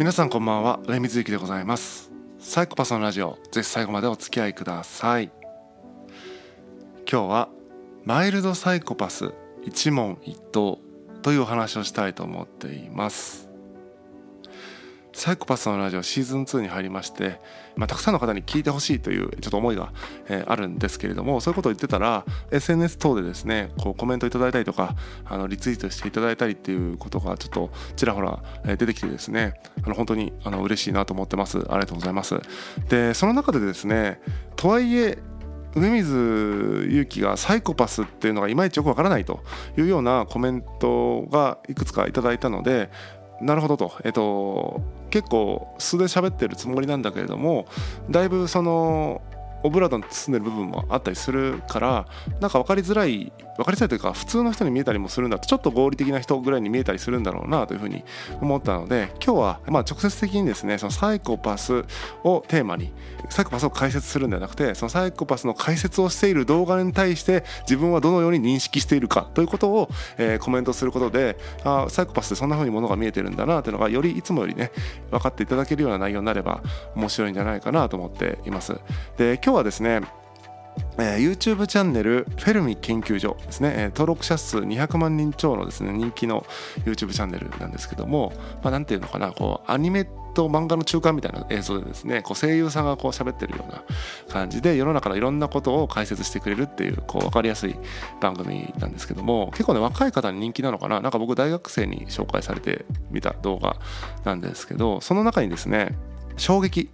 皆さんこんばんはレミズユキでございます。サイコパスのラジオぜひ最後までお付き合いください。今日はマイルドサイコパス一問一答というお話をしたいと思っています。サイコパスのラジオシーズン2に入りまして、まあ、たくさんの方に聞いてほしいというちょっと思いが、えー、あるんですけれどもそういうことを言ってたら SNS 等でですねこうコメントいただいたりとかあのリツイートしていただいたりっていうことがちょっとちらほら出てきてですねあの本当にあの嬉しいなと思ってます。ありがとうございます。でその中でですねとはいえ梅水勇気がサイコパスっていうのがいまいちよくわからないというようなコメントがいくつかいただいたのでなるほどと、えっと、結構素で喋ってるつもりなんだけれどもだいぶそのオブラートに包んでる部分もあったりするからなんか分かりづらい分かりづらいというか普通の人に見えたりもするんだとちょっと合理的な人ぐらいに見えたりするんだろうなというふうに思ったので今日はまあ直接的にですねそのサイコパスをテーマにサイコパスを解説するんではなくてそのサイコパスの解説をしている動画に対して自分はどのように認識しているかということを、え、コメントすることであサイコパスってそんな風にものが見えてるんだなというのがよりいつもよりね分かっていただけるような内容になれば面白いんじゃないかなと思っています。で今日はですね YouTube チャンネルフェルミ研究所ですね、登録者数200万人超のですね人気の YouTube チャンネルなんですけども、まあ、ていうのかなこうアニメと漫画の中間みたいな映像でですねこう声優さんがこう喋ってるような感じで世の中のいろんなことを解説してくれるっていうこう分かりやすい番組なんですけども結構ね若い方に人気なのかな。なんか僕大学生に紹介されてみた動画なんですけどその中にですね衝撃。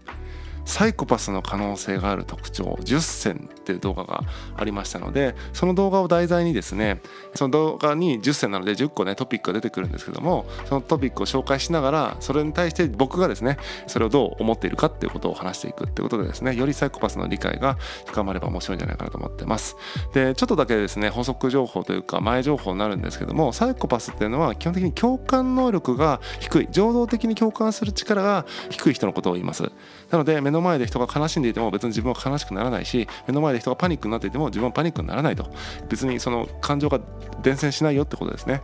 サイコパスの可能性がある特徴10選っていう動画がありましたのでその動画を題材にですねその動画に10選なので10個ねトピックが出てくるんですけどもそのトピックを紹介しながらそれに対して僕がですねそれをどう思っているかっていうことを話していくっていうことでですねよりサイコパスの理解が深まれば面白いんじゃないかなと思ってます。でちょっとだけですね補足情報というか前情報になるんですけどもサイコパスっていうのは基本的に共感能力が低い情動的に共感する力が低い人のことを言います。なので目の前で人が悲しんでいても別に自分は悲しくならないし目の前で人がパニックになっていても自分はパニックにならないと。別にその感情が伝染しないよってことですね。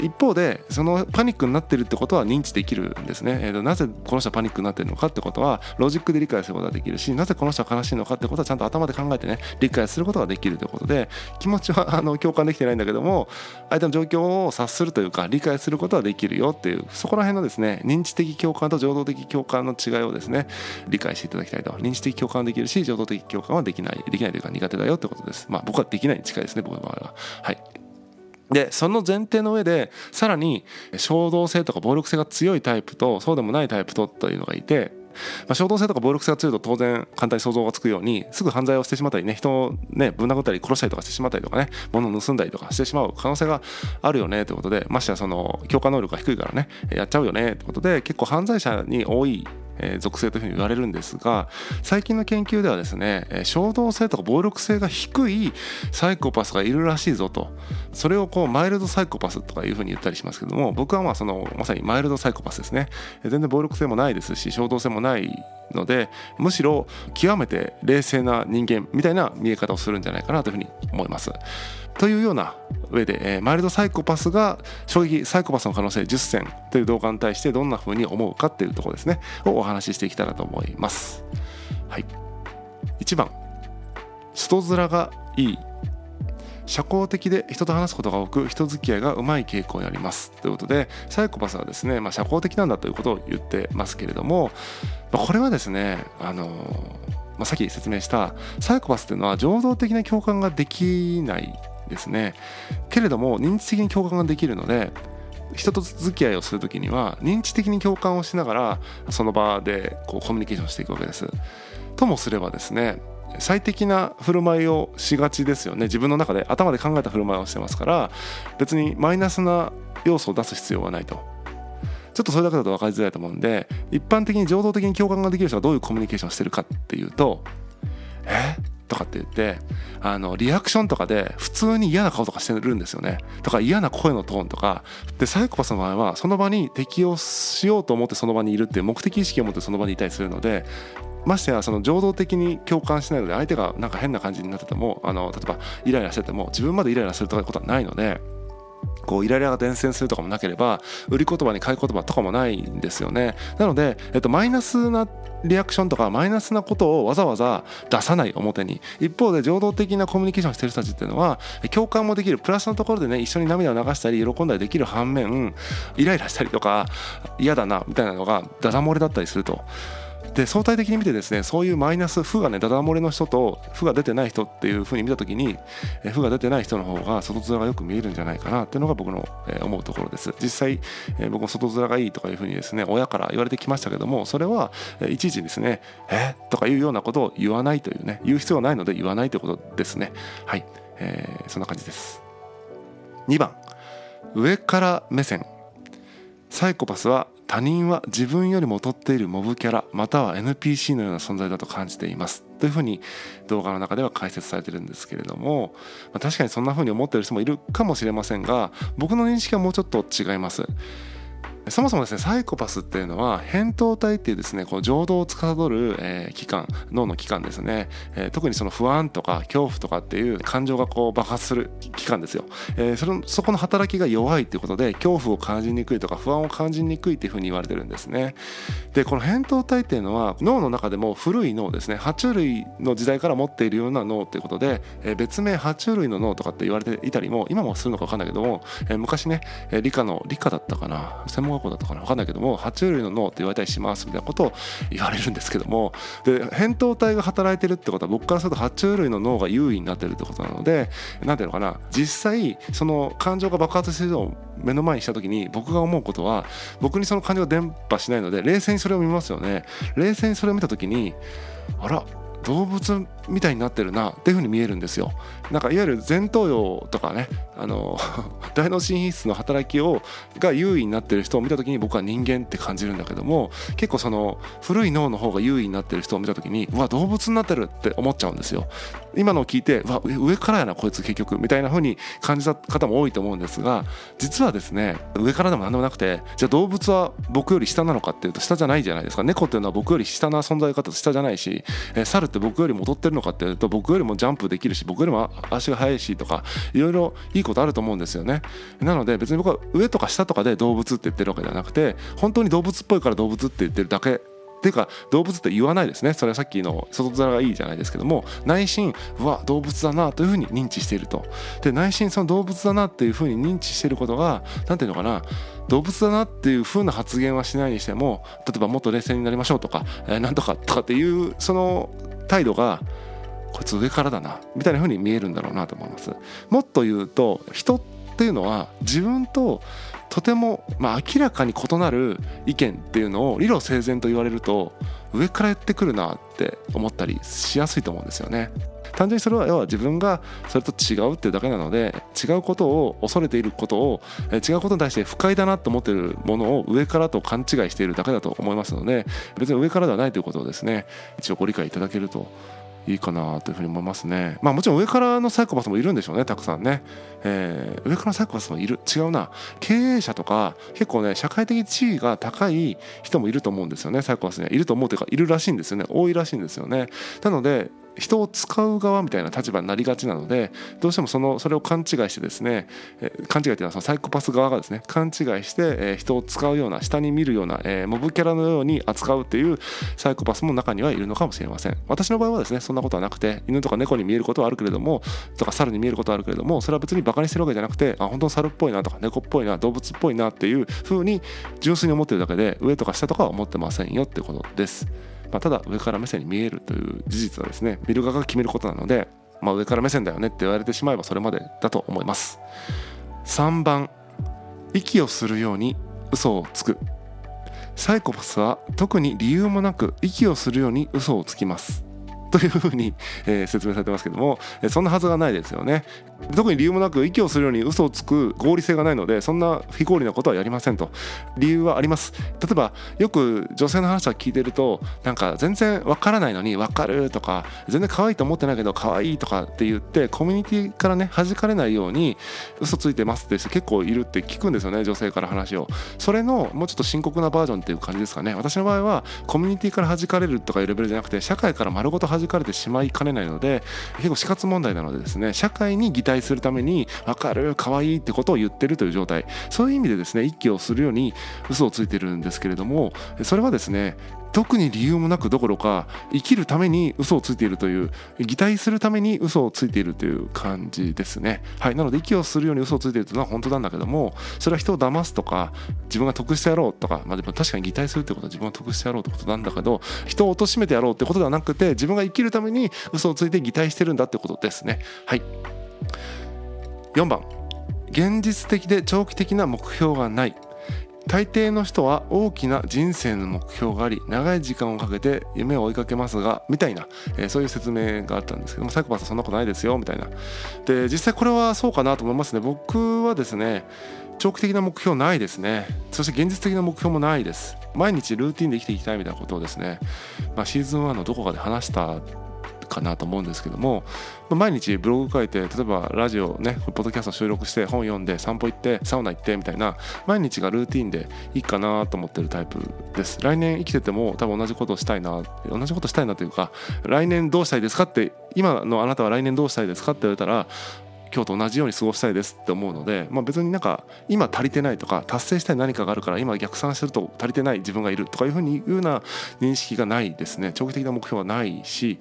一方でそのパニックになってるってことは認知できるんですね、えー、となぜこの人はパニックになってるのかってことはロジックで理解することができるしなぜこの人は悲しいのかってことはちゃんと頭で考えてね理解することができるということで気持ちはあの共感できてないんだけども相手の状況を察するというか理解することはできるよっていうそこら辺のですね認知的共感と情動的共感の違いをですね理解していただきたいと。認知的共感はできるし情動的共感はできない。できないというか苦手だよってことです。まあ僕はできないに近いですね僕の場合は。はい。でその前提の上でさらに衝動性とか暴力性が強いタイプとそうでもないタイプとというのがいてまあ、衝動性とか暴力性が強いと当然簡単に想像がつくようにすぐ犯罪をしてしまったりね人をねぶん殴ったり殺したりとかしてしまったりとかね物を盗んだりとかしてしまう可能性があるよねということでましてやその強化能力が低いからねやっちゃうよねということで結構犯罪者に多いえ属性というふうに言われるんですが最近の研究ではですね、え衝動性とか暴力性が低いサイコパスがいるらしいぞとそれをこうマイルドサイコパスとかいうふうに言ったりしますけども僕はまあそのまさにマイルドサイコパスですね全然暴力性もないですし衝動性もないのでむしろ極めて冷静な人間みたいな見え方をするんじゃないかなというふうに思います。というような上で、えー、マイルドサイコパスが衝撃サイコパスの可能性10選という動画に対してどんな風に思うかっていうところですね。をお話ししていきたいなと思います。はい、1番。外面がいい。社交的で人と話すことが多く人付き合いがうまい傾向にあります。ということでサイコパスはですね、まあ、社交的なんだということを言ってますけれども、まあ、これはですねあのまあ、さっき説明したサイコパスっていうのは情動的な共感ができないですね。けれども認知的に共感ができるので人と付き合いをする時には認知的に共感をしながらその場でこうコミュニケーションしていくわけです。ともすればですね最適な振る舞いをしがちですよね。自分の中で頭で考えた振る舞いをしてますから別にマイナスな要素を出す必要はないと。ちょっとそれだけだと分かりづらいと思うんで一般的に情動的に共感ができる人がどういうコミュニケーションをしてるかっていうとえ？とかって言ってあのリアクションとかで普通に嫌な顔とかしてるんですよね。とか嫌な声のトーンとか。でサイコパスの場合はその場に適応しようと思ってその場にいるっていう目的意識を持ってその場にいたりするのでましてやその情動的に共感しないので相手がなんか変な感じになっててもあの例えばイライラしてても自分までイライラするとかいうことはないのでこうイライラが伝染するとかもなければ売り言葉に買い言葉とかもないんですよね。なので、えっと、マイナスなリアクションとかマイナスなことをわざわざ出さない表に。一方で情動的なコミュニケーションしてる人たちっていうのは共感もできる。プラスのところでね一緒に涙を流したり喜んだりできる反面イライラしたりとか嫌だなみたいなのがダダ漏れだったりすると。で相対的に見てですねそういうマイナス負がねダダ漏れの人と負が出てない人っていうふうに見た時に負が出てない人の方が外面がよく見えるんじゃないかなっていうのが僕の思うところです。実際僕も外面がいいとかいうふうにですね親から言われてきましたけどもそれはいちいちですねえとかいうようなことを言わないというね言う必要はないので言わないということですね。はい、えー、そんな感じです。2番。上から目線。サイコパスは他人は自分よりも劣っているモブキャラまたは NPC のような存在だと感じています。というふうに動画の中では解説されてるんですけれども、まあ、確かにそんなふうに思っている人もいるかもしれませんが僕の認識はもうちょっと違います。そもそもですねサイコパスっていうのは扁桃体っていうですねこの情動を司る、えー、器官脳の器官ですね、えー、特にその不安とか恐怖とかっていう感情がこう爆発する器官ですよ、えー、そのそこの働きが弱いっていうことで恐怖を感じにくいとか不安を感じにくいっていうふうに言われてるんですね。でこの扁桃体っていうのは脳の中でも古い脳ですね。爬虫類の時代から持っているような脳っていうことで、えー、別名爬虫類の脳とかって言われていたりも今もするのか分かんないけども、えー、昔ね理科の理科だったかな。専門学校だったかな分かんないけども爬虫類の脳って言われたりしますみたいなことを言われるんですけどもで扁桃体が働いてるってことは僕からすると爬虫類の脳が優位になってるってことなので何ていうのかな実際その感情が爆発してるのを目の前にした時に僕が思うことは僕にその感情が伝播しないので冷静にそれを見ますよね。冷静にそれを見た時にあら動物みたいになってるなっていうふうに見えるんですよ。なんかいわゆる前頭葉とかねあの 大脳神秘質の働きをが優位になってる人を見た時に僕は人間って感じるんだけども結構その古い脳の方が優位になってる人を見た時にうわ動物になってるって思っちゃうんですよ。今のを聞いてうわ上からやなこいつ結局みたいな風に感じた方も多いと思うんですが実はですね上からでも何でもなくてじゃあ動物は僕より下なのかっていうと下じゃないじゃないですか猫っていうのは僕より下な存在方下じゃないし、え、猿って僕よりも劣ってるのかっていうと僕よりもジャンプできるし僕よりも足が速いしとかいろいろいいことあると思うんですよね。なので別に僕は上とか下とかで動物って言ってるわけではなくて本当に動物っぽいから動物って言ってるだけ。っていうか動物って言わないですね。それはさっきの外面がいいじゃないですけども内心うわ動物だなというふうに認知していると。で内心その動物だなっていうふうに認知していることが何ていうのかな動物だなっていうふうな発言はしないにしても例えばもっと冷静になりましょうとか、えー、なんとかとかっていうその態度がこいつ上からだなみたいな風に見えるんだろうなと思いますもっと言うと人っていうのは自分ととても、まあ、明らかに異なる意見っていうのを理路整然と言われると上から言ってくるなって思ったりしやすいと思うんですよね。単純にそれは要は自分がそれと違うっていうだけなので違うことを恐れていることを違うことに対して不快だなと思っているものを上からと勘違いしているだけだと思いますので別に上からではないということをですね一応ご理解いただけるといいかなというふうに思いますね。まあもちろん上からのサイコパスもいるんでしょうねたくさんね。えー、上からのサイコパスもいる違うな経営者とか結構ね社会的地位が高い人もいると思うんですよねサイコパスにはいると思うというかいるらしいんですよね多いらしいんですよね。なので人を使う側みたいな立場になりがちなのでどうしてもそのそれを勘違いしてですね、え勘違いというのはそのサイコパス側がですね勘違いして、え人を使うような下に見るような、えモブキャラのように扱うっていうサイコパスも中にはいるのかもしれません私の場合はですねそんなことはなくて犬とか猫に見えることはあるけれどもとか猿に見えることはあるけれどもそれは別にバカにしてるわけじゃなくてあ本当に猿っぽいなとか猫っぽいな動物っぽいなっていう風に純粋に思ってるだけで上とか下とかは思ってませんよってことです。まあ、ただ上から目線に見えるという事実はですね見る側が決めることなので、まあ、上から目線だよねって言われてしまえばそれまでだと思います。3番息をするように嘘をつく。サイコパスは特に理由もなく息をするように嘘をつきます。というふうに、えー、説明されてますけども、えそんなはずがないですよね。特に理由もなく息をするように嘘をつく合理性がないのでそんな非合理なことはやりませんと。理由はあります。例えばよく女性の話は聞いてるとなんか全然わからないのにわかるとか全然可愛いと思ってないけど可愛いとかって言ってコミュニティからね弾かれないように嘘ついてますって人結構いるって聞くんですよね女性から話を。それのもうちょっと深刻なバージョンっていう感じですかね。私の場合はコミュニティから弾かれるとかいうレベルじゃなくて社会から丸ごと弾じかれてしまいかねないので結構死活問題なのでですね社会に擬態するために分かる可愛いってことを言ってるという状態。そういう意味でですね一気をするように嘘をついてるんですけれどもそれはですね特に理由もなくどころか生きるために嘘をついているという擬態するために嘘をついているという感じですね。はいなので息をするように嘘をついているというのは本当なんだけどもそれは人を騙すとか自分が得してやろうとかまあでも確かに擬態するってことは自分が得してやろうってことなんだけど人を貶めてやろうってことではなくて自分が生きるために嘘をついて擬態してるんだってことですね。はい。4番。現実的で長期的な目標がない。大抵の人は大きな人生の目標があり長い時間をかけて夢を追いかけますがみたいな、えー、そういう説明があったんですけどもサイコパスはそんなことないですよみたいな。で実際これはそうかなと思いますね。僕はですね長期的な目標ないですね。そして現実的な目標もないです。毎日ルーティンで生きていきたいみたいなことをですね、まあ、シーズン1のどこかで話したかなと思うんですけども毎日ブログ書いて例えばラジオねポッドキャスト収録して本読んで散歩行ってサウナ行ってみたいな毎日がルーティンでいいかなと思ってるタイプです。来年生きてても多分同じことをしたいな同じことしたいなというか来年どうしたいですかって今のあなたは来年どうしたいですかって言われたら今日と同じように過ごしたいですって思うので、まあ、別になんか今足りてないとか達成したい何かがあるから今逆算すると足りてない自分がいるとかいうふうに言うような認識がないですね。長期的な目標はないし、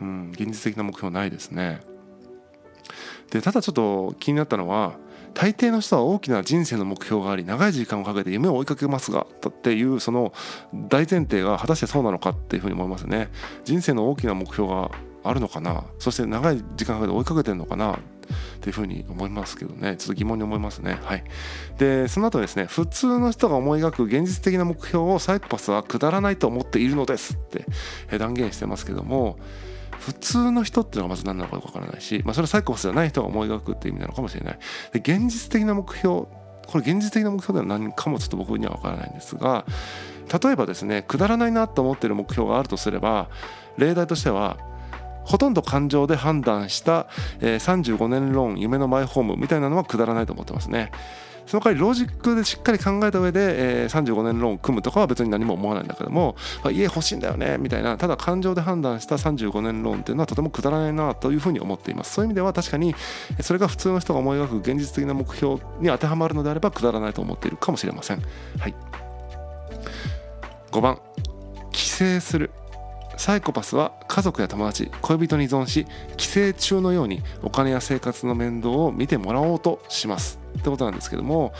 うん、現実的な目標はないですね。でただちょっと気になったのは大抵の人は大きな人生の目標があり長い時間をかけて夢を追いかけますがっていうその大前提が果たしてそうなのかっていうふうに思いますね。人生の大きな目標があるのかな？そして長い時間かけて追いかけてるのかな？っていうふうに思いますけどね。ちょっと疑問に思いますね。はい。でその後ですね普通の人が思い描く現実的な目標をサイコパスはくだらないと思っているのですって断言してますけども普通の人っていうのがまず何なのかよくわからないし、まあ、それはサイコパスじゃない人が思い描くっていう意味なのかもしれない。で現実的な目標これ現実的な目標では何かもちょっと僕には分からないんですが例えばですねくだらないなと思ってる目標があるとすれば例題としてはほとんど感情で判断した、えー、35年ローン夢のマイホームみたいなのはくだらないと思ってますね。その代わりロジックでしっかり考えた上で、えー、35年ローン組むとかは別に何も思わないんだけども、まあ、家欲しいんだよねみたいな。ただ感情で判断した35年ローンっていうのはとてもくだらないなというふうに思っています。そういう意味では確かにそれが普通の人が思い描く現実的な目標に当てはまるのであればくだらないと思っているかもしれません。はい。5番。帰省する。サイコパスは家族や友達恋人に依存し帰省中のようにお金や生活の面倒を見てもらおうとしますってことなんですけども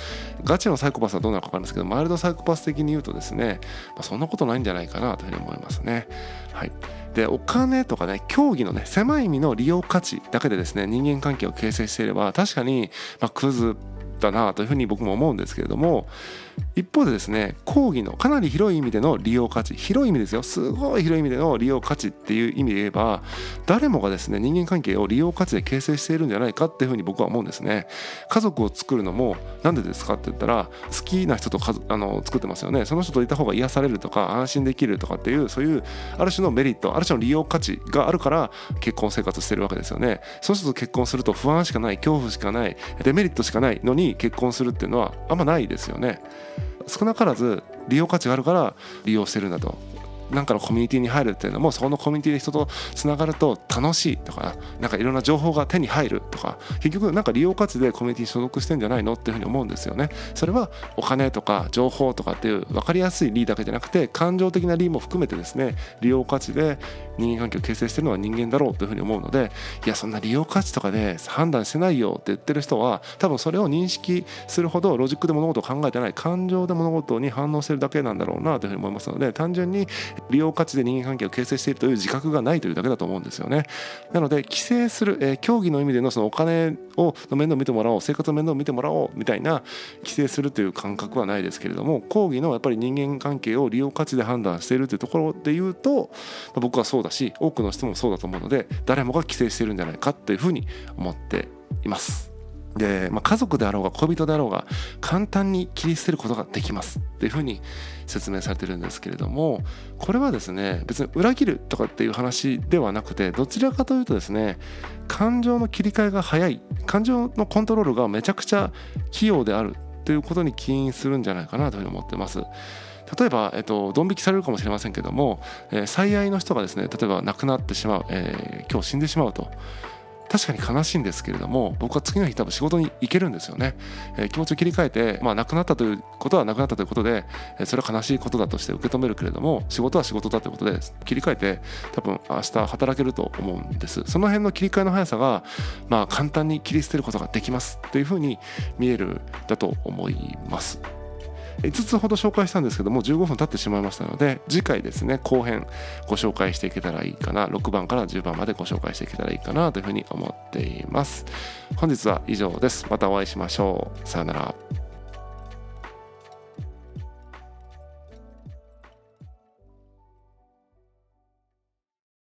ガチのサイコパスはどうなのか分かるんですけどマイルドサイコパス的に言うとですね、まあ、そんなことないんじゃないかなというふうに思いますね。はい、でお金とかね競技のね狭い意味の利用価値だけでですね人間関係を形成していれば確かに、まあ、クズだなというふうに僕も思うんですけれども一方でですね講義のかなり広い意味での利用価値広い意味ですよ。すごい広い意味での利用価値っていう意味で言えば誰もがですね人間関係を利用価値で形成しているんじゃないかっていうふうに僕は思うんですね。家族を作るのも何でですかって言ったら好きな人とあの作ってますよね。その人といた方が癒されるとか安心できるとかっていうそういうある種のメリットある種の利用価値があるから結婚生活してるわけですよね。その人と結婚すると不安しかない恐怖しかないデメリットしかないのに結婚するっていうのはあんまないですよね。少なからず利用価値があるから利用してるんだと。なんかのコミュニティに入るっていうのもそこのコミュニティで人とつながると楽しいとかなんかいろんな情報が手に入るとか結局なんか利用価値でコミュニティに所属してんじゃないのっていうふうに思うんですよね。それはお金とか情報とかっていう分かりやすい利だけじゃなくて感情的な利も含めてですね利用価値で人間関係を形成してるのは人間だろうというふうに思うのでいやそんな利用価値とかで判断してないよって言ってる人は多分それを認識するほどロジックで物事を考えてない感情で物事に反応してるだけなんだろうなというふうに思いますので単純に利用価値で人間関係を形成しているという自覚がないというだけだと思うんですよねなので規制する、えー、競技の意味でのそのお金をの面倒を見てもらおう生活の面倒を見てもらおうみたいな規制するという感覚はないですけれども講義のやっぱり人間関係を利用価値で判断しているというところで言うと、まあ、僕はそうだし多くの人もそうだと思うので誰もが規制しているんじゃないかというふうに思っています。で、まあ、家族であろうが恋人であろうが簡単に切り捨てることができますっていうふうに説明されてるんですけれどもこれはですね別に裏切るとかっていう話ではなくてどちらかというとですね感情の切り替えが早い感情のコントロールがめちゃくちゃ器用であるということに起因するんじゃないかなというふうに思ってます。例えば、えっと、ドン引きされるかもしれませんけども、えー、最愛の人がですね例えば亡くなってしまう、えー、今日死んでしまうと確かに悲しいんですけれども僕は次の日多分仕事に行けるんですよね、えー、気持ちを切り替えて、まあ、亡くなったということは亡くなったということで、えそれは悲しいことだとして受け止めるけれども仕事は仕事だということで切り替えて多分明日働けると思うんですその辺の切り替えの速さが、まあ、簡単に切り捨てることができますというふうに見えるだと思います。5つほど紹介したんですけども15分経ってしまいましたので次回ですね後編ご紹介していけたらいいかな6番から10番までご紹介していけたらいいかなというふうに思っています。本日は以上です。またお会いしましょう。さよなら。